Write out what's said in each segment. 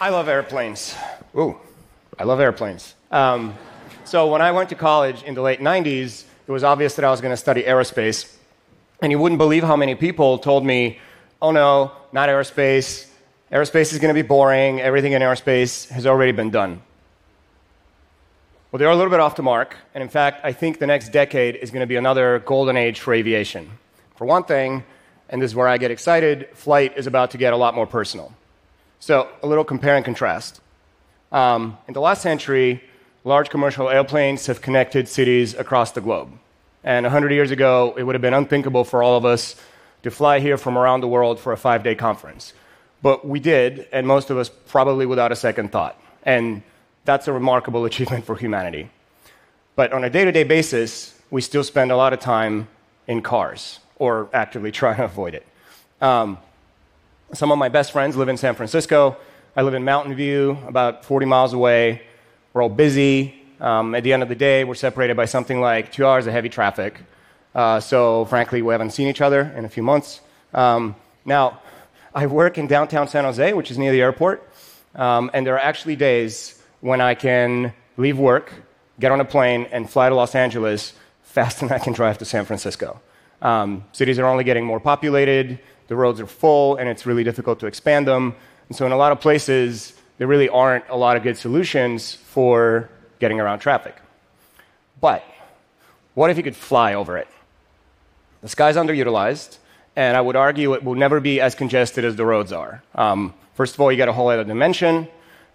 I love airplanes. Ooh, I love airplanes. Um, so when I went to college in the late 90s, it was obvious that I was going to study aerospace. And you wouldn't believe how many people told me, oh no, not aerospace. Aerospace is going to be boring. Everything in aerospace has already been done. Well, they're a little bit off the mark. And in fact, I think the next decade is going to be another golden age for aviation. For one thing, and this is where I get excited, flight is about to get a lot more personal. So, a little compare and contrast. Um, in the last century, large commercial airplanes have connected cities across the globe. And 100 years ago, it would have been unthinkable for all of us to fly here from around the world for a five day conference. But we did, and most of us probably without a second thought. And that's a remarkable achievement for humanity. But on a day to day basis, we still spend a lot of time in cars, or actively try to avoid it. Um, some of my best friends live in San Francisco. I live in Mountain View, about 40 miles away. We're all busy. Um, at the end of the day, we're separated by something like two hours of heavy traffic. Uh, so, frankly, we haven't seen each other in a few months. Um, now, I work in downtown San Jose, which is near the airport, um, and there are actually days when I can leave work, get on a plane, and fly to Los Angeles faster than I can drive to San Francisco. Um, cities are only getting more populated, the roads are full, and it's really difficult to expand them. And so, in a lot of places, there really aren't a lot of good solutions for getting around traffic. But what if you could fly over it? The sky's underutilized, and I would argue it will never be as congested as the roads are. Um, first of all, you get a whole other dimension.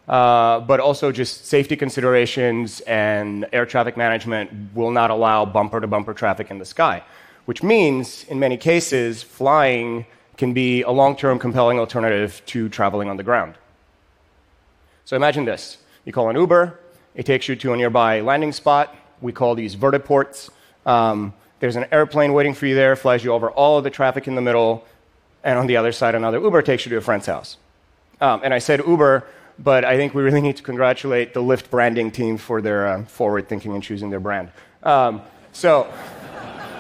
Uh, but also just safety considerations and air traffic management will not allow bumper to bumper traffic in the sky, which means, in many cases, flying can be a long term compelling alternative to traveling on the ground. So imagine this you call an Uber, it takes you to a nearby landing spot. We call these vertiports. Um, there's an airplane waiting for you there, flies you over all of the traffic in the middle, and on the other side, another Uber takes you to a friend's house. Um, and I said Uber but I think we really need to congratulate the Lyft branding team for their uh, forward thinking and choosing their brand. Um, so,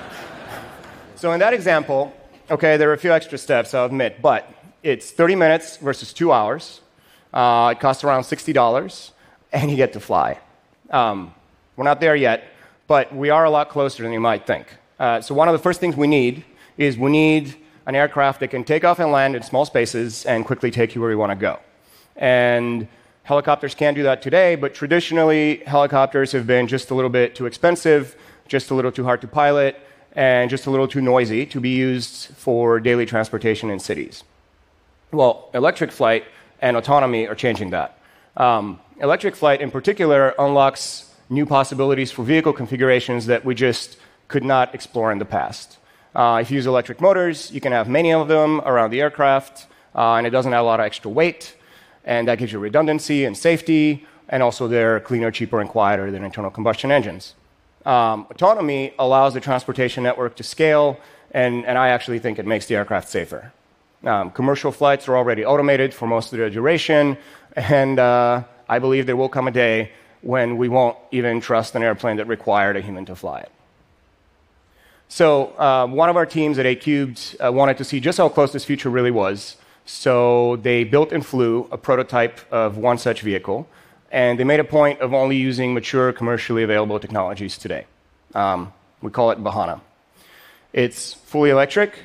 so in that example, okay, there are a few extra steps, I'll admit, but it's 30 minutes versus two hours. Uh, it costs around $60, and you get to fly. Um, we're not there yet, but we are a lot closer than you might think. Uh, so, one of the first things we need is we need an aircraft that can take off and land in small spaces and quickly take you where you want to go. And helicopters can do that today, but traditionally, helicopters have been just a little bit too expensive, just a little too hard to pilot, and just a little too noisy to be used for daily transportation in cities. Well, electric flight and autonomy are changing that. Um, electric flight, in particular, unlocks new possibilities for vehicle configurations that we just could not explore in the past. Uh, if you use electric motors, you can have many of them around the aircraft, uh, and it doesn't add a lot of extra weight and that gives you redundancy and safety, and also they're cleaner, cheaper, and quieter than internal combustion engines. Um, autonomy allows the transportation network to scale, and, and I actually think it makes the aircraft safer. Um, commercial flights are already automated for most of their duration, and uh, I believe there will come a day when we won't even trust an airplane that required a human to fly it. So, uh, one of our teams at 8 uh, wanted to see just how close this future really was, so they built and flew a prototype of one such vehicle, and they made a point of only using mature, commercially available technologies today. Um, we call it Vahana. It's fully electric.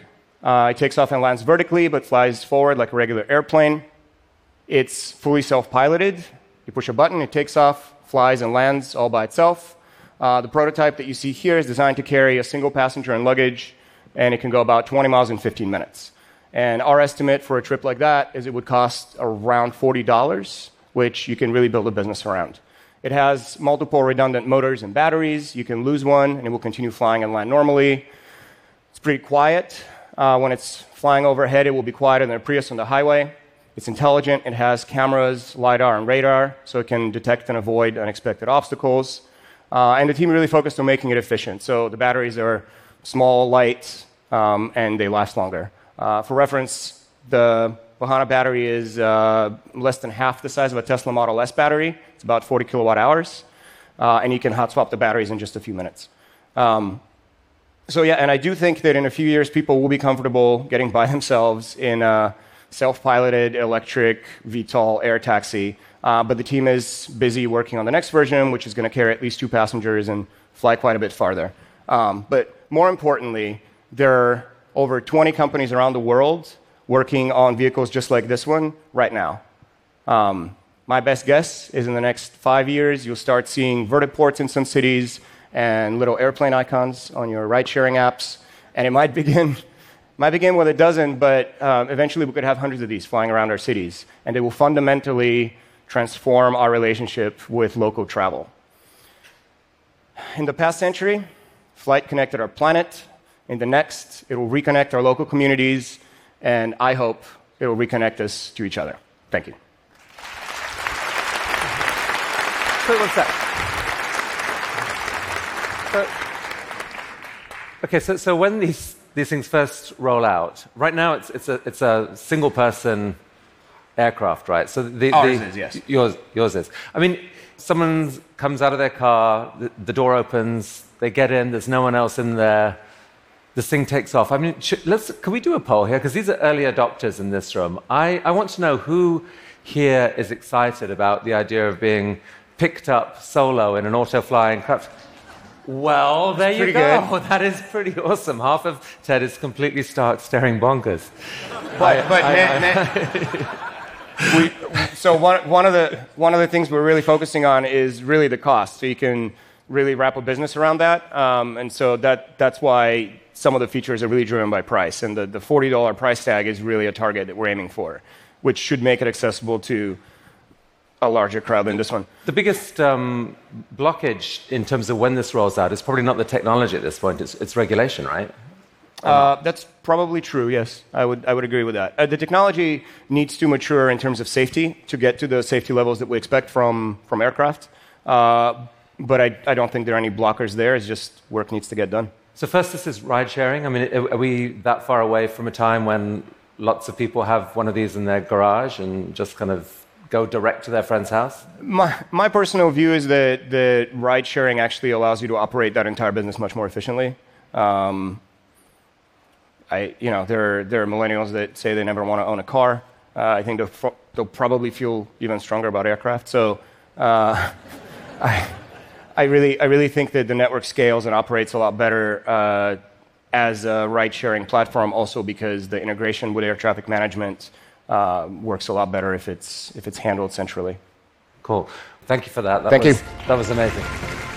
Uh, it takes off and lands vertically, but flies forward like a regular airplane. It's fully self piloted. You push a button, it takes off, flies, and lands all by itself. Uh, the prototype that you see here is designed to carry a single passenger and luggage, and it can go about 20 miles in 15 minutes. And our estimate for a trip like that is it would cost around $40, which you can really build a business around. It has multiple redundant motors and batteries. You can lose one, and it will continue flying and land normally. It's pretty quiet. Uh, when it's flying overhead, it will be quieter than a Prius on the highway. It's intelligent. It has cameras, LiDAR, and radar, so it can detect and avoid unexpected obstacles. Uh, and the team really focused on making it efficient. So the batteries are small, light, um, and they last longer. Uh, for reference, the Vahana battery is uh, less than half the size of a Tesla Model S battery. It's about 40 kilowatt hours, uh, and you can hot swap the batteries in just a few minutes. Um, so yeah, and I do think that in a few years, people will be comfortable getting by themselves in a self piloted electric VTOL air taxi. Uh, but the team is busy working on the next version, which is going to carry at least two passengers and fly quite a bit farther. Um, but more importantly, there are over 20 companies around the world working on vehicles just like this one right now. Um, my best guess is in the next five years, you'll start seeing vertiports in some cities and little airplane icons on your ride sharing apps. And it might begin, might begin with a dozen, but um, eventually we could have hundreds of these flying around our cities. And they will fundamentally transform our relationship with local travel. In the past century, flight connected our planet. In the next, it will reconnect our local communities, and I hope it will reconnect us to each other. Thank you. Wait one sec. So, okay, so, so when these, these things first roll out, right now it's, it's, a, it's a single person aircraft, right? So the, Ours the, is, yes. Yours, yours is. I mean, someone comes out of their car, the, the, door opens, they get in, there's no one else in there, this thing takes off. I mean, should, let's, can we do a poll here? Because these are early adopters in this room. I, I want to know who here is excited about the idea of being picked up solo in an auto flying craft. Well, there you go. Good. That is pretty awesome. Half of TED is completely start staring bonkers. But, I, but I, we, so one, one, of the, one of the things we're really focusing on is really the cost. So you can really wrap a business around that. Um, and so that, that's why some of the features are really driven by price. And the, the $40 price tag is really a target that we're aiming for, which should make it accessible to a larger crowd than this one. The biggest um, blockage in terms of when this rolls out is probably not the technology at this point, it's, it's regulation, right? Uh, that's probably true, yes. I would, I would agree with that. Uh, the technology needs to mature in terms of safety to get to the safety levels that we expect from, from aircraft. Uh, but I, I don't think there are any blockers there. It's just work needs to get done. So, first, this is ride sharing. I mean, are we that far away from a time when lots of people have one of these in their garage and just kind of go direct to their friend's house? My, my personal view is that, that ride sharing actually allows you to operate that entire business much more efficiently. Um, I, you know, there are, there are millennials that say they never want to own a car. Uh, I think they'll, they'll, probably feel even stronger about aircraft. So uh, I, I, really, I really think that the network scales and operates a lot better uh, as a ride sharing platform, also because the integration with air traffic management uh, works a lot better if it's, if it's handled centrally. Cool. Thank you for that. that Thank was, you. That was amazing.